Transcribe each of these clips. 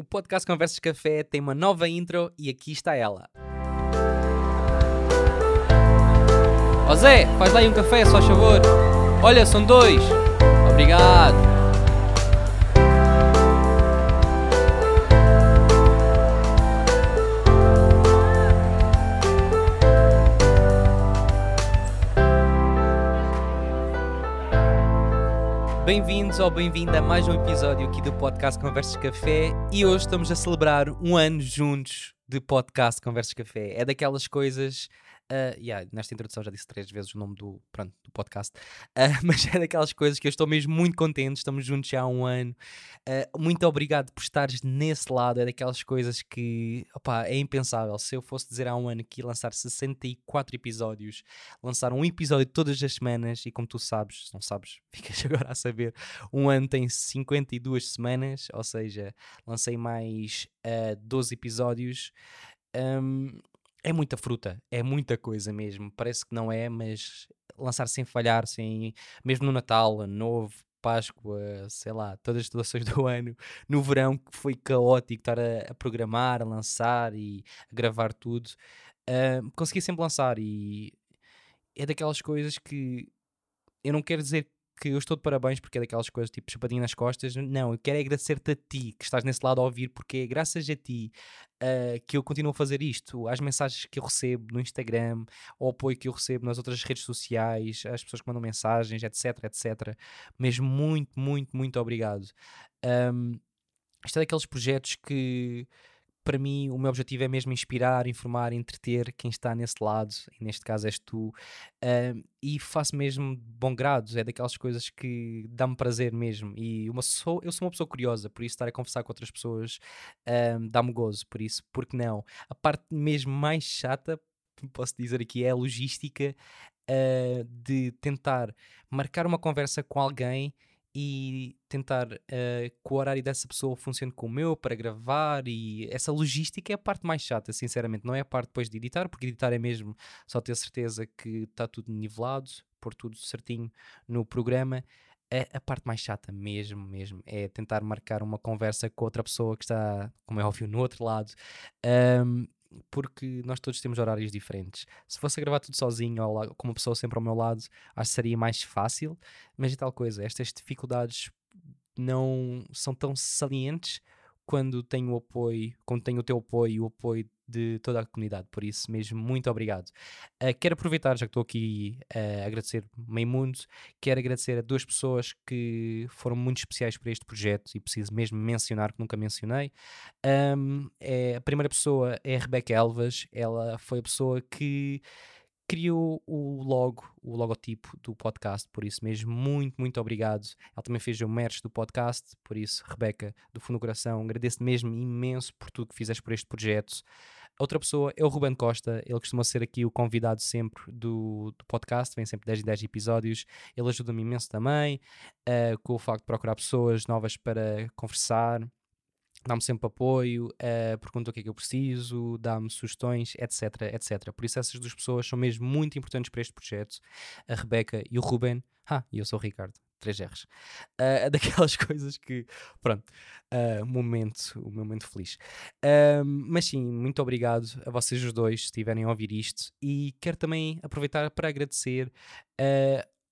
O podcast Conversas Café tem uma nova intro e aqui está ela. Ó Zé, faz lá um café, só favor. Olha, são dois. Obrigado. Bem-vindos ou bem-vinda a mais um episódio aqui do podcast Conversas Café e hoje estamos a celebrar um ano juntos de podcast Conversas Café. É daquelas coisas Uh, yeah, nesta introdução já disse três vezes o nome do, pronto, do podcast, uh, mas é daquelas coisas que eu estou mesmo muito contente. Estamos juntos já há um ano. Uh, muito obrigado por estares nesse lado. É daquelas coisas que opa, é impensável. Se eu fosse dizer há um ano que ia lançar 64 episódios, lançar um episódio todas as semanas, e como tu sabes, se não sabes, ficas agora a saber, um ano tem 52 semanas, ou seja, lancei mais 12 episódios. Um, é muita fruta, é muita coisa mesmo. Parece que não é, mas lançar sem falhar, sem mesmo no Natal, Ano Novo, Páscoa, sei lá, todas as situações do ano, no verão que foi caótico estar a, a programar, a lançar e a gravar tudo, uh, consegui sempre lançar e é daquelas coisas que eu não quero dizer que eu estou de parabéns porque é daquelas coisas tipo chapadinha nas costas. Não, eu quero é agradecer-te a ti que estás nesse lado a ouvir, porque é graças a ti uh, que eu continuo a fazer isto. As mensagens que eu recebo no Instagram, o apoio que eu recebo nas outras redes sociais, as pessoas que mandam mensagens, etc, etc. Mesmo muito, muito, muito obrigado. Um, isto é daqueles projetos que para mim, o meu objetivo é mesmo inspirar, informar, entreter quem está nesse lado, e neste caso és tu, uh, e faço mesmo de bom grado, é daquelas coisas que dá-me prazer mesmo. E uma sou, eu sou uma pessoa curiosa, por isso estar a conversar com outras pessoas uh, dá-me gozo, por isso, porque não? A parte mesmo mais chata, posso dizer aqui, é a logística uh, de tentar marcar uma conversa com alguém e tentar uh, que o horário dessa pessoa funcione com o meu para gravar e essa logística é a parte mais chata, sinceramente, não é a parte depois de editar, porque editar é mesmo só ter certeza que está tudo nivelado, pôr tudo certinho no programa. É a parte mais chata mesmo, mesmo, é tentar marcar uma conversa com outra pessoa que está, como é óbvio, no outro lado. Um, porque nós todos temos horários diferentes. Se fosse a gravar tudo sozinho ou com uma pessoa sempre ao meu lado, acho que seria mais fácil, mas é tal coisa, estas dificuldades não são tão salientes quando tenho o apoio, quando tenho o teu apoio e o apoio de toda a comunidade. Por isso mesmo, muito obrigado. Uh, quero aproveitar, já que estou aqui uh, a agradecer meio mundo, quero agradecer a duas pessoas que foram muito especiais para este projeto e preciso mesmo mencionar, que nunca mencionei. Um, é, a primeira pessoa é a Rebeca Elvas, ela foi a pessoa que criou o logo, o logotipo do podcast, por isso mesmo, muito, muito obrigado. Ela também fez o merch do podcast, por isso, Rebeca, do fundo do coração, agradeço mesmo imenso por tudo que fizeste por este projeto. Outra pessoa é o Ruben Costa, ele costuma ser aqui o convidado sempre do, do podcast, vem sempre 10 e 10 episódios, ele ajuda-me imenso também, uh, com o facto de procurar pessoas novas para conversar, dá-me sempre apoio, uh, pergunta o que é que eu preciso, dá-me sugestões, etc, etc. Por isso essas duas pessoas são mesmo muito importantes para este projeto, a Rebeca e o Ruben. Ah, e eu sou o Ricardo, 3 R's. Uh, daquelas coisas que, pronto, uh, momento, o momento feliz. Uh, mas sim, muito obrigado a vocês os dois, se estiverem a ouvir isto. E quero também aproveitar para agradecer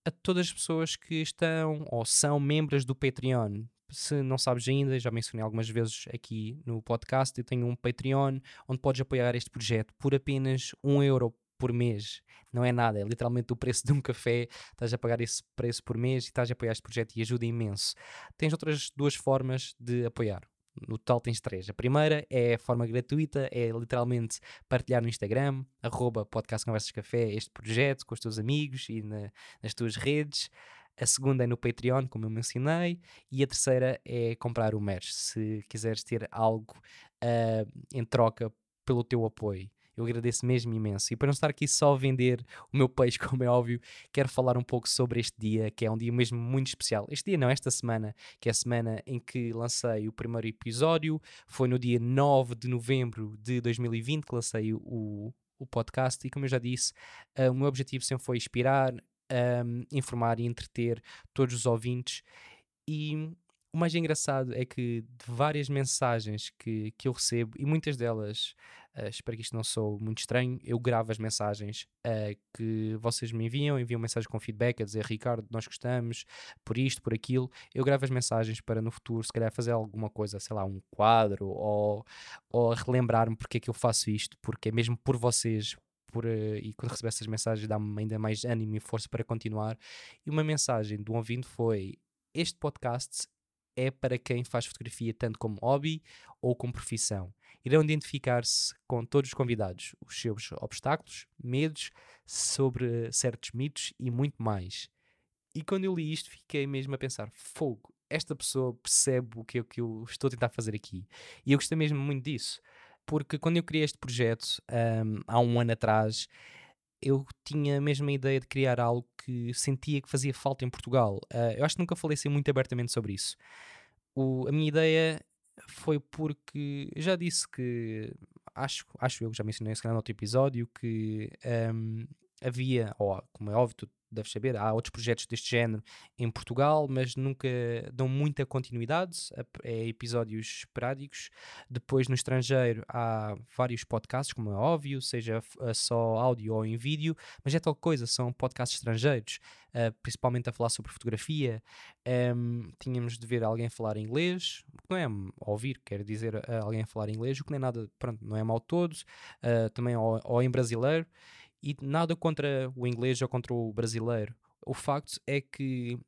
a todas as pessoas que estão ou são membros do Patreon se não sabes ainda, já mencionei algumas vezes aqui no podcast, eu tenho um Patreon onde podes apoiar este projeto por apenas um euro por mês. Não é nada, é literalmente o preço de um café. Estás a pagar esse preço por mês e estás a apoiar este projeto e ajuda imenso. Tens outras duas formas de apoiar. No total tens três. A primeira é a forma gratuita, é literalmente partilhar no Instagram, arroba podcast Conversas Café, este projeto com os teus amigos e na, nas tuas redes a segunda é no Patreon, como eu mencionei, e a terceira é comprar o merch, se quiseres ter algo uh, em troca pelo teu apoio. Eu agradeço mesmo imenso. E para não estar aqui só a vender o meu peixe, como é óbvio, quero falar um pouco sobre este dia, que é um dia mesmo muito especial. Este dia não, esta semana, que é a semana em que lancei o primeiro episódio. Foi no dia 9 de novembro de 2020 que lancei o, o podcast. E como eu já disse, uh, o meu objetivo sempre foi inspirar, um, informar e entreter todos os ouvintes. E o mais engraçado é que de várias mensagens que, que eu recebo, e muitas delas, uh, espero que isto não sou muito estranho, eu gravo as mensagens uh, que vocês me enviam, enviam mensagens com feedback a dizer Ricardo, nós gostamos, por isto, por aquilo. Eu gravo as mensagens para no futuro, se calhar, fazer alguma coisa, sei lá, um quadro, ou, ou relembrar-me porque é que eu faço isto, porque é mesmo por vocês, por, uh, e quando recebo essas mensagens dá-me ainda mais ânimo e força para continuar. E uma mensagem do ouvinte foi: Este podcast é para quem faz fotografia tanto como hobby ou como profissão. Irão identificar-se com todos os convidados, os seus obstáculos, medos sobre certos mitos e muito mais. E quando eu li isto, fiquei mesmo a pensar: fogo, esta pessoa percebe o que, é que eu estou a tentar fazer aqui. E eu gostei mesmo muito disso, porque quando eu criei este projeto um, há um ano atrás, eu tinha a ideia de criar algo que sentia que fazia falta em Portugal. Uh, eu acho que nunca falei assim muito abertamente sobre isso. O, a minha ideia foi porque já disse que acho, acho eu que já mencionei esse no outro episódio que um, havia, ou como é óbvio, tu deves saber, há outros projetos deste género em Portugal, mas nunca dão muita continuidade, é episódios esporádicos. Depois, no estrangeiro, há vários podcasts, como é óbvio, seja só áudio ou em vídeo, mas é tal coisa, são podcasts estrangeiros, uh, principalmente a falar sobre fotografia. Um, tínhamos de ver alguém falar inglês, o que não é ouvir, quer dizer alguém falar inglês, o que não é nada, pronto, não é mal todo, uh, também ou, ou em brasileiro. E nada contra o inglês ou contra o brasileiro. O facto é que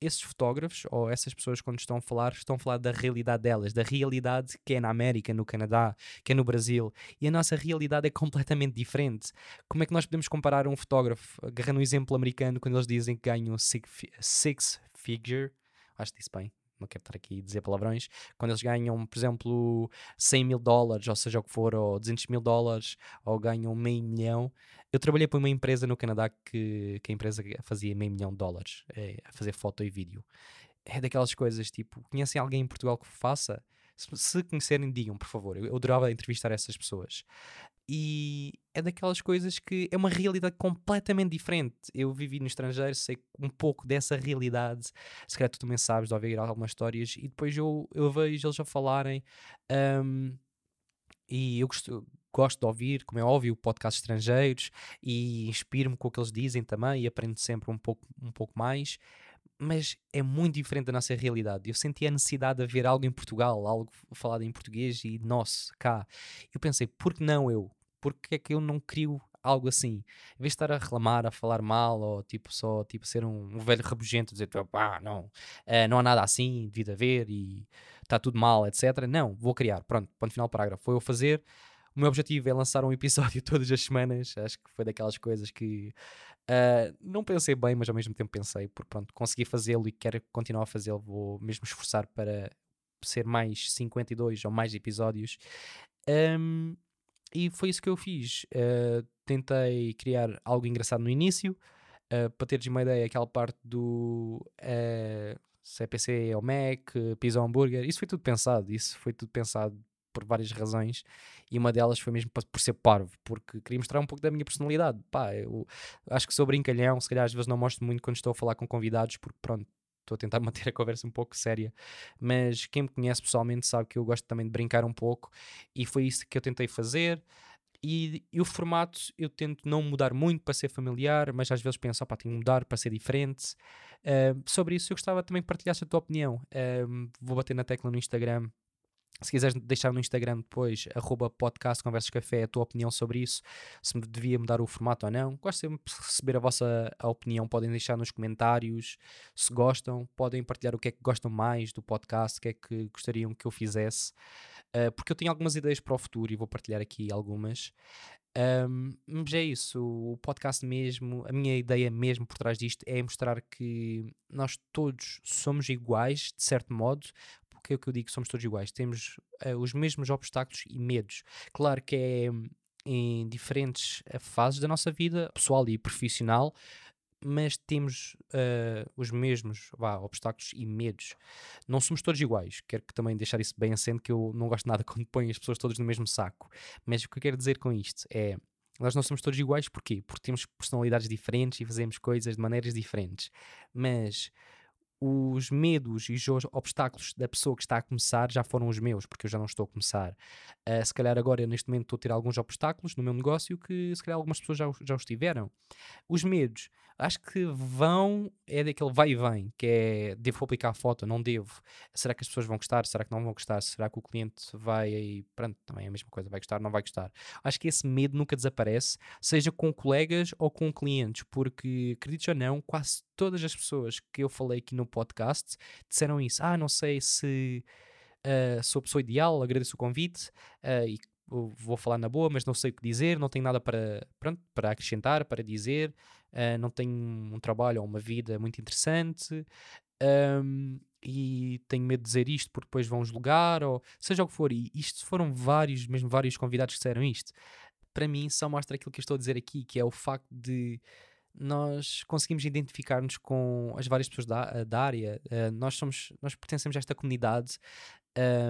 esses fotógrafos ou essas pessoas quando estão a falar estão a falar da realidade delas, da realidade que é na América, no Canadá, que é no Brasil e a nossa realidade é completamente diferente. Como é que nós podemos comparar um fotógrafo, agarrando um exemplo americano, quando eles dizem que ganham six, six figure, acho que disse bem, não quero estar aqui a dizer palavrões, quando eles ganham, por exemplo, 100 mil dólares, ou seja o que for, ou 200 mil dólares, ou ganham meio milhão. Eu trabalhei para uma empresa no Canadá que, que a empresa fazia meio milhão de dólares é, a fazer foto e vídeo. É daquelas coisas tipo, conhecem alguém em Portugal que faça? Se, se conhecerem, digam, por favor. Eu, eu adorava entrevistar essas pessoas. E é daquelas coisas que é uma realidade completamente diferente. Eu vivi no estrangeiro, sei um pouco dessa realidade. Se calhar tu também sabes de ouvir algumas histórias. E depois eu, eu vejo eles a falarem. Um, e eu gosto, gosto de ouvir, como é óbvio, podcasts estrangeiros. E inspiro-me com o que eles dizem também. E aprendo sempre um pouco, um pouco mais mas é muito diferente da nossa realidade. Eu senti a necessidade de haver algo em Portugal, algo falado em português e nosso, cá. Eu pensei, por que não eu? Porque é que eu não crio algo assim? Em vez de estar a reclamar, a falar mal, ou tipo só tipo, ser um, um velho rabugento, dizer pá, não, uh, não há nada assim, devido haver e está tudo mal, etc. Não, vou criar. Pronto, ponto final, parágrafo. Foi eu fazer. O meu objetivo é lançar um episódio todas as semanas. Acho que foi daquelas coisas que uh, não pensei bem, mas ao mesmo tempo pensei, porque pronto, consegui fazê-lo e quero continuar a fazê-lo. Vou mesmo esforçar para ser mais 52 ou mais episódios. Um, e foi isso que eu fiz. Uh, tentei criar algo engraçado no início, uh, para teres uma ideia, aquela parte do uh, se é PC ou Mac, pizza ou hambúrguer, isso foi tudo pensado. Isso foi tudo pensado por várias razões e uma delas foi mesmo por ser parvo, porque queria mostrar um pouco da minha personalidade. Pá, eu acho que sou brincalhão, se calhar às vezes não mostro muito quando estou a falar com convidados, porque pronto, estou a tentar manter a conversa um pouco séria, mas quem me conhece pessoalmente sabe que eu gosto também de brincar um pouco e foi isso que eu tentei fazer. E, e o formato eu tento não mudar muito para ser familiar, mas às vezes penso, opá, tenho que mudar para ser diferente. Uh, sobre isso eu gostava também que partilhasse a tua opinião. Uh, vou bater na tecla no Instagram se quiseres deixar no Instagram depois, arroba podcast Conversas Café, a tua opinião sobre isso, se devia mudar o formato ou não. Gosto sempre de receber a vossa opinião. Podem deixar nos comentários se gostam, podem partilhar o que é que gostam mais do podcast, o que é que gostariam que eu fizesse. Uh, porque eu tenho algumas ideias para o futuro e vou partilhar aqui algumas. Um, mas é isso, o podcast mesmo, a minha ideia mesmo por trás disto é mostrar que nós todos somos iguais, de certo modo, porque é o que eu digo, somos todos iguais, temos uh, os mesmos obstáculos e medos. Claro que é em diferentes uh, fases da nossa vida, pessoal e profissional, mas temos uh, os mesmos vá, obstáculos e medos. Não somos todos iguais. Quero que também deixar isso bem acento que eu não gosto nada quando põe as pessoas todas no mesmo saco. Mas o que eu quero dizer com isto é nós não somos todos iguais, porquê? Porque temos personalidades diferentes e fazemos coisas de maneiras diferentes. Mas os medos e os obstáculos da pessoa que está a começar já foram os meus, porque eu já não estou a começar. Uh, se calhar agora, neste momento, estou a ter alguns obstáculos no meu negócio que se calhar algumas pessoas já, já os tiveram. Os medos, acho que vão, é daquele vai e vem, que é devo publicar a foto, não devo. Será que as pessoas vão gostar? Será que não vão gostar? Será que o cliente vai? Pronto, também é a mesma coisa, vai gostar, não vai gostar. Acho que esse medo nunca desaparece, seja com colegas ou com clientes, porque, acredites ou não, quase todas as pessoas que eu falei aqui no podcast disseram isso. Ah, não sei se uh, sou a pessoa ideal, agradeço o convite uh, e vou falar na boa, mas não sei o que dizer, não tenho nada para, pronto, para acrescentar, para dizer, uh, não tenho um trabalho ou uma vida muito interessante. Um, e tenho medo de dizer isto porque depois vão julgar, ou seja o que for. E isto foram vários, mesmo vários convidados que disseram isto. Para mim, só mostra aquilo que eu estou a dizer aqui, que é o facto de nós conseguimos identificar-nos com as várias pessoas da, da área. Uh, nós somos, nós pertencemos a esta comunidade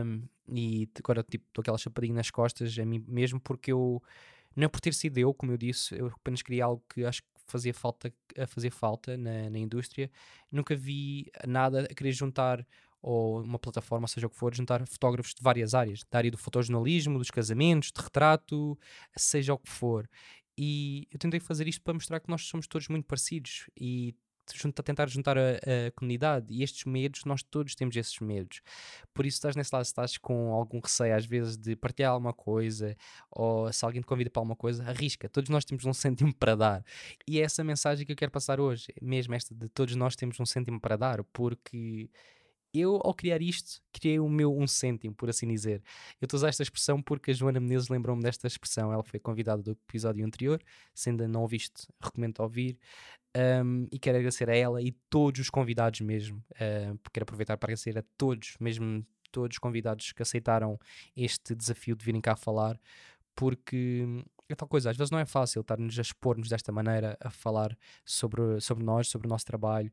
um, e agora tipo estou aquela chapadinha nas costas a mim mesmo porque eu não é por ter sido eu, como eu disse, eu apenas queria algo que acho que fazia falta a fazer falta na, na indústria. Nunca vi nada a querer juntar ou uma plataforma, seja o que for, juntar fotógrafos de várias áreas, da área do fotojornalismo, dos casamentos, de retrato, seja o que for. E eu tentei fazer isto para mostrar que nós somos todos muito parecidos e a tentar juntar a, a, comunidade e estes medos, nós todos temos esses medos. Por isso, estás nesse lado, estás com algum receio às vezes de partilhar alguma coisa ou se alguém te convida para alguma coisa, arrisca. Todos nós temos um cêntimo para dar. E é essa mensagem que eu quero passar hoje, mesmo esta de todos nós temos um cêntimo para dar, porque eu, ao criar isto, criei o meu um cêntimo, por assim dizer. Eu estou a usar esta expressão porque a Joana Menezes lembrou-me desta expressão. Ela foi convidada do episódio anterior. Se ainda não ouviste, recomendo ouvir. Um, e quero agradecer a ela e todos os convidados mesmo. Uh, quero aproveitar para agradecer a todos, mesmo todos os convidados que aceitaram este desafio de virem cá falar, porque é tal coisa, às vezes não é fácil estar-nos a expor-nos desta maneira, a falar sobre, sobre nós, sobre o nosso trabalho.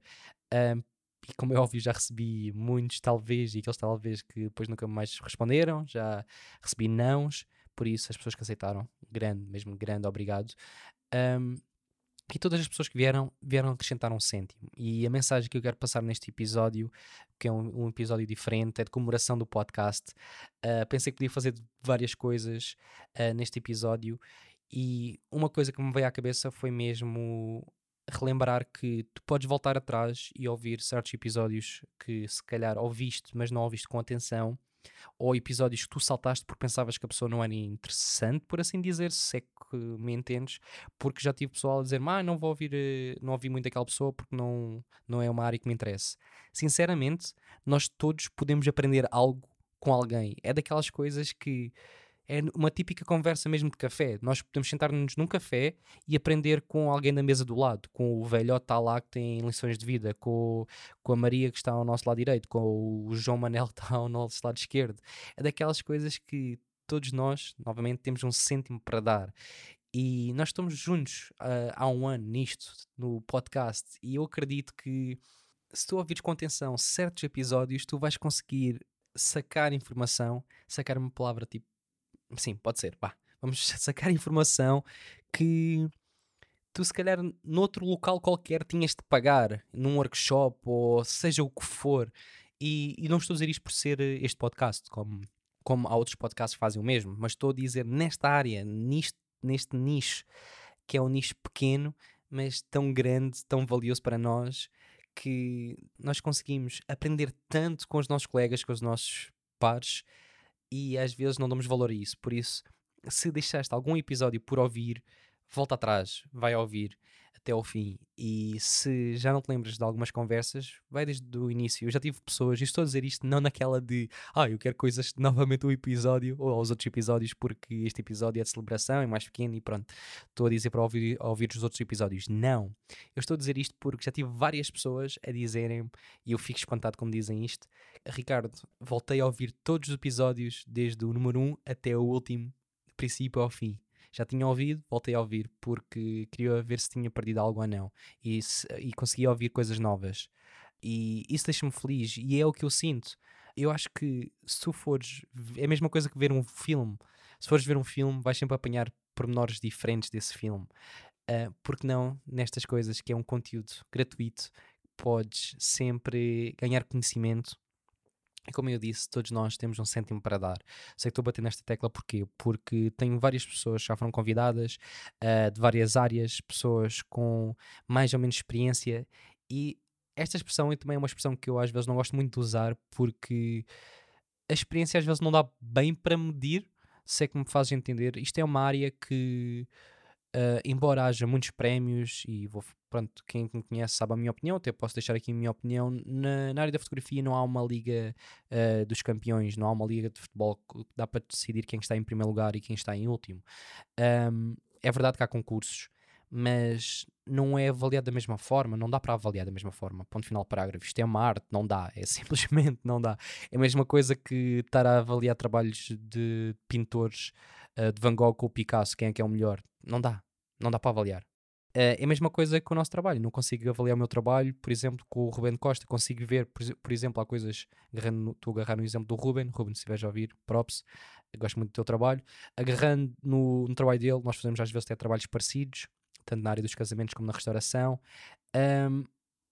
Um, e como é óbvio, já recebi muitos, talvez, e aqueles talvez que depois nunca mais responderam, já recebi nãos, por isso as pessoas que aceitaram, grande, mesmo grande, obrigado. Um, e todas as pessoas que vieram, vieram acrescentar um cêntimo. E a mensagem que eu quero passar neste episódio, que é um, um episódio diferente, é de comemoração do podcast. Uh, pensei que podia fazer várias coisas uh, neste episódio, e uma coisa que me veio à cabeça foi mesmo relembrar que tu podes voltar atrás e ouvir certos episódios que se calhar ouviste, mas não ouviste com atenção, ou episódios que tu saltaste porque pensavas que a pessoa não era interessante, por assim dizer, se é que me entendes, porque já tive pessoal a dizer, ah, não vou ouvir, eh, não ouvi muito aquela pessoa porque não, não é uma área que me interessa. Sinceramente, nós todos podemos aprender algo com alguém. É daquelas coisas que é uma típica conversa mesmo de café. Nós podemos sentar-nos num café e aprender com alguém na mesa do lado, com o velhote está lá que tem lições de vida, com, com a Maria que está ao nosso lado direito, com o João Manel que está ao nosso lado esquerdo. É daquelas coisas que todos nós, novamente, temos um cêntimo para dar. E nós estamos juntos uh, há um ano nisto, no podcast, e eu acredito que se tu ouvires com atenção certos episódios, tu vais conseguir sacar informação, sacar uma palavra tipo Sim, pode ser. Vamos sacar informação que tu, se calhar, noutro local qualquer tinhas de pagar, num workshop ou seja o que for. E, e não estou a dizer isto por ser eh, este podcast, como, como há outros podcasts que fazem o mesmo, mas estou a dizer nesta área, nisto, neste nicho, que é um nicho pequeno, mas tão grande, tão valioso para nós, que nós conseguimos aprender tanto com os nossos colegas, com os nossos pares, e às vezes não damos valor a isso. Por isso, se deixaste algum episódio por ouvir, volta atrás, vai ouvir até ao fim. E se já não te lembras de algumas conversas, vai desde o início. Eu já tive pessoas, e estou a dizer isto não naquela de ah, eu quero coisas novamente o episódio ou aos outros episódios porque este episódio é de celebração, é mais pequeno e pronto. Estou a dizer para ouvir, ouvir os outros episódios. Não. Eu estou a dizer isto porque já tive várias pessoas a dizerem, e eu fico espantado como dizem isto. Ricardo, voltei a ouvir todos os episódios, desde o número 1 até o último, princípio ao fim já tinha ouvido, voltei a ouvir porque queria ver se tinha perdido algo ou não e, se, e conseguia ouvir coisas novas. E isso deixa-me feliz e é o que eu sinto. Eu acho que se tu fores, é a mesma coisa que ver um filme. Se fores ver um filme, vais sempre apanhar pormenores diferentes desse filme. Uh, porque não nestas coisas que é um conteúdo gratuito podes sempre ganhar conhecimento. Como eu disse, todos nós temos um cêntimo para dar. Sei que estou bater nesta tecla porquê? Porque tenho várias pessoas que já foram convidadas uh, de várias áreas, pessoas com mais ou menos experiência, e esta expressão também é uma expressão que eu às vezes não gosto muito de usar porque a experiência às vezes não dá bem para medir, se é que me fazes entender. Isto é uma área que, uh, embora haja muitos prémios, e vou, pronto, quem me conhece sabe a minha opinião, até posso deixar aqui a minha opinião, na, na área da fotografia não há uma liga uh, dos campeões, não há uma liga de futebol que dá para decidir quem está em primeiro lugar e quem está em último. Um, é verdade que há concursos, mas não é avaliado da mesma forma, não dá para avaliar da mesma forma. Ponto final, parágrafo. Isto é uma arte, não dá, é simplesmente não dá. É a mesma coisa que estar a avaliar trabalhos de pintores uh, de Van Gogh ou Picasso, quem é que é o melhor. Não dá, não dá para avaliar. Uh, é a mesma coisa que o nosso trabalho. Não consigo avaliar o meu trabalho, por exemplo, com o Ruben Costa. Consigo ver, por, exemplo, há coisas. Agarrando, estou a agarrar no exemplo do Ruben. Ruben, se estiveres a ouvir, props. gosto muito do teu trabalho. Agarrando no, no, trabalho dele, nós fazemos às vezes até trabalhos parecidos tanto na área dos casamentos como na restauração. Um,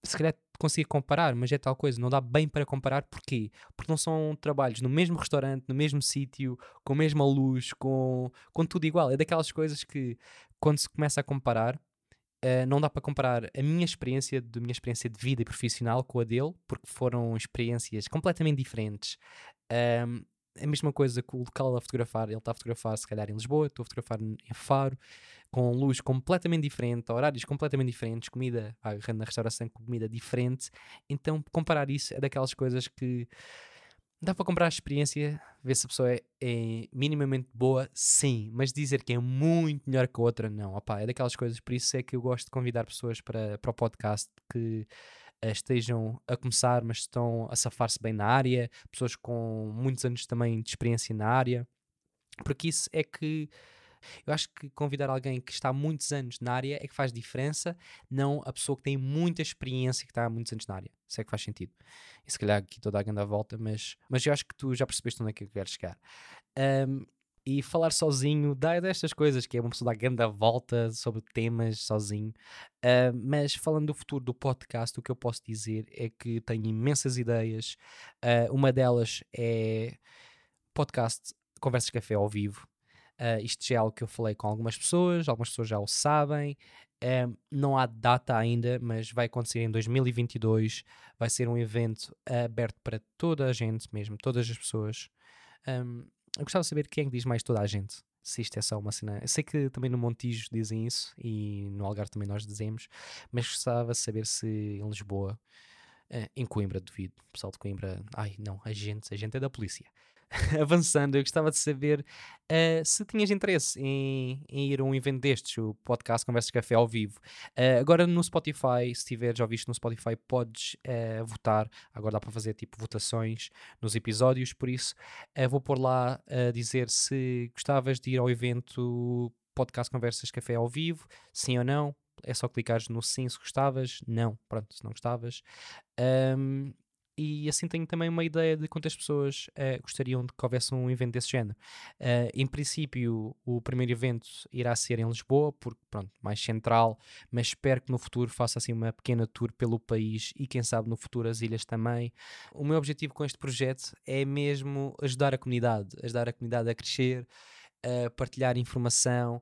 se calhar consigo comparar, mas é tal coisa, não dá bem para comparar, porquê? Porque não são trabalhos no mesmo restaurante, no mesmo sítio, com a mesma luz, com, com tudo igual. É daquelas coisas que, quando se começa a comparar, uh, não dá para comparar a minha experiência, da minha experiência de vida e profissional com a dele, porque foram experiências completamente diferentes. Um, a mesma coisa que o local a fotografar, ele está a fotografar se calhar em Lisboa, estou a fotografar em Faro, com luz completamente diferente, horários completamente diferentes, comida, agarrando na restauração, comida diferente. Então, comparar isso é daquelas coisas que dá para comprar a experiência, ver se a pessoa é, é, minimamente boa, sim, mas dizer que é muito melhor que a outra, não. Opa, é daquelas coisas, por isso é que eu gosto de convidar pessoas para, para o podcast que uh, estejam a começar, mas estão a safar-se bem na área, pessoas com muitos anos também de experiência na área, porque isso é que eu acho que convidar alguém que está há muitos anos na área é que faz diferença, não a pessoa que tem muita experiência que está há muitos anos na área. Isso é que faz sentido. E se calhar aqui toda a grande volta, mas, mas eu acho que tu já percebeste onde é que eu quero chegar. Um, e falar sozinho dá destas coisas, que é uma pessoa dar grande volta sobre temas sozinho. Uh, mas falando do futuro do podcast, o que eu posso dizer é que tenho imensas ideias. Uh, uma delas é podcast Conversas Café ao vivo. Uh, isto já é algo que eu falei com algumas pessoas, algumas pessoas já o sabem. Uh, não há data ainda, mas vai acontecer em 2022. Vai ser um evento aberto para toda a gente mesmo, todas as pessoas. Um, eu gostava de saber quem é que diz mais toda a gente. Se isto é só uma cena. Eu sei que também no Montijo dizem isso e no Algarve também nós dizemos, mas gostava de saber se em Lisboa, uh, em Coimbra, duvido. O pessoal de Coimbra, ai não, a gente, a gente é da polícia. avançando, eu gostava de saber uh, se tinhas interesse em, em, ir a um evento destes, o podcast Conversas Café ao vivo. Uh, agora no Spotify, se tiveres já visto no Spotify, podes uh, votar. Agora dá para fazer tipo votações nos episódios, por isso vou pôr lá a dizer se gostavas de ir ao evento podcast Conversas Café ao vivo, sim ou não. É só clicares no sim se gostavas, não, pronto, se não gostavas. Um, e assim tenho também uma ideia de quantas pessoas uh, gostariam de que houvesse um evento desse género. Uh, em princípio, o primeiro evento irá ser em Lisboa, porque, pronto, mais central, mas espero que no futuro faça assim uma pequena tour pelo país e quem sabe no futuro as ilhas também. O meu objetivo com este projeto é mesmo ajudar a comunidade, ajudar a comunidade a crescer, a partilhar informação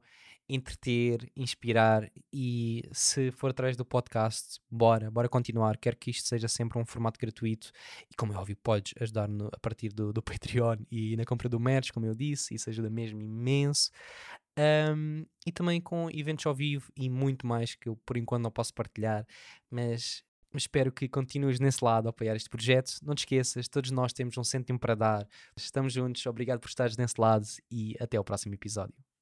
entreter, inspirar e se for através do podcast, bora, bora continuar. Quero que isto seja sempre um formato gratuito e, como é óbvio, podes ajudar no, a partir do, do Patreon e na compra do merch, como eu disse, isso ajuda mesmo imenso. Um, e também com eventos ao vivo e muito mais que eu por enquanto não posso partilhar, mas espero que continues nesse lado a apoiar este projeto. Não te esqueças, todos nós temos um cêntimo para dar. Estamos juntos, obrigado por estares nesse lado e até ao próximo episódio.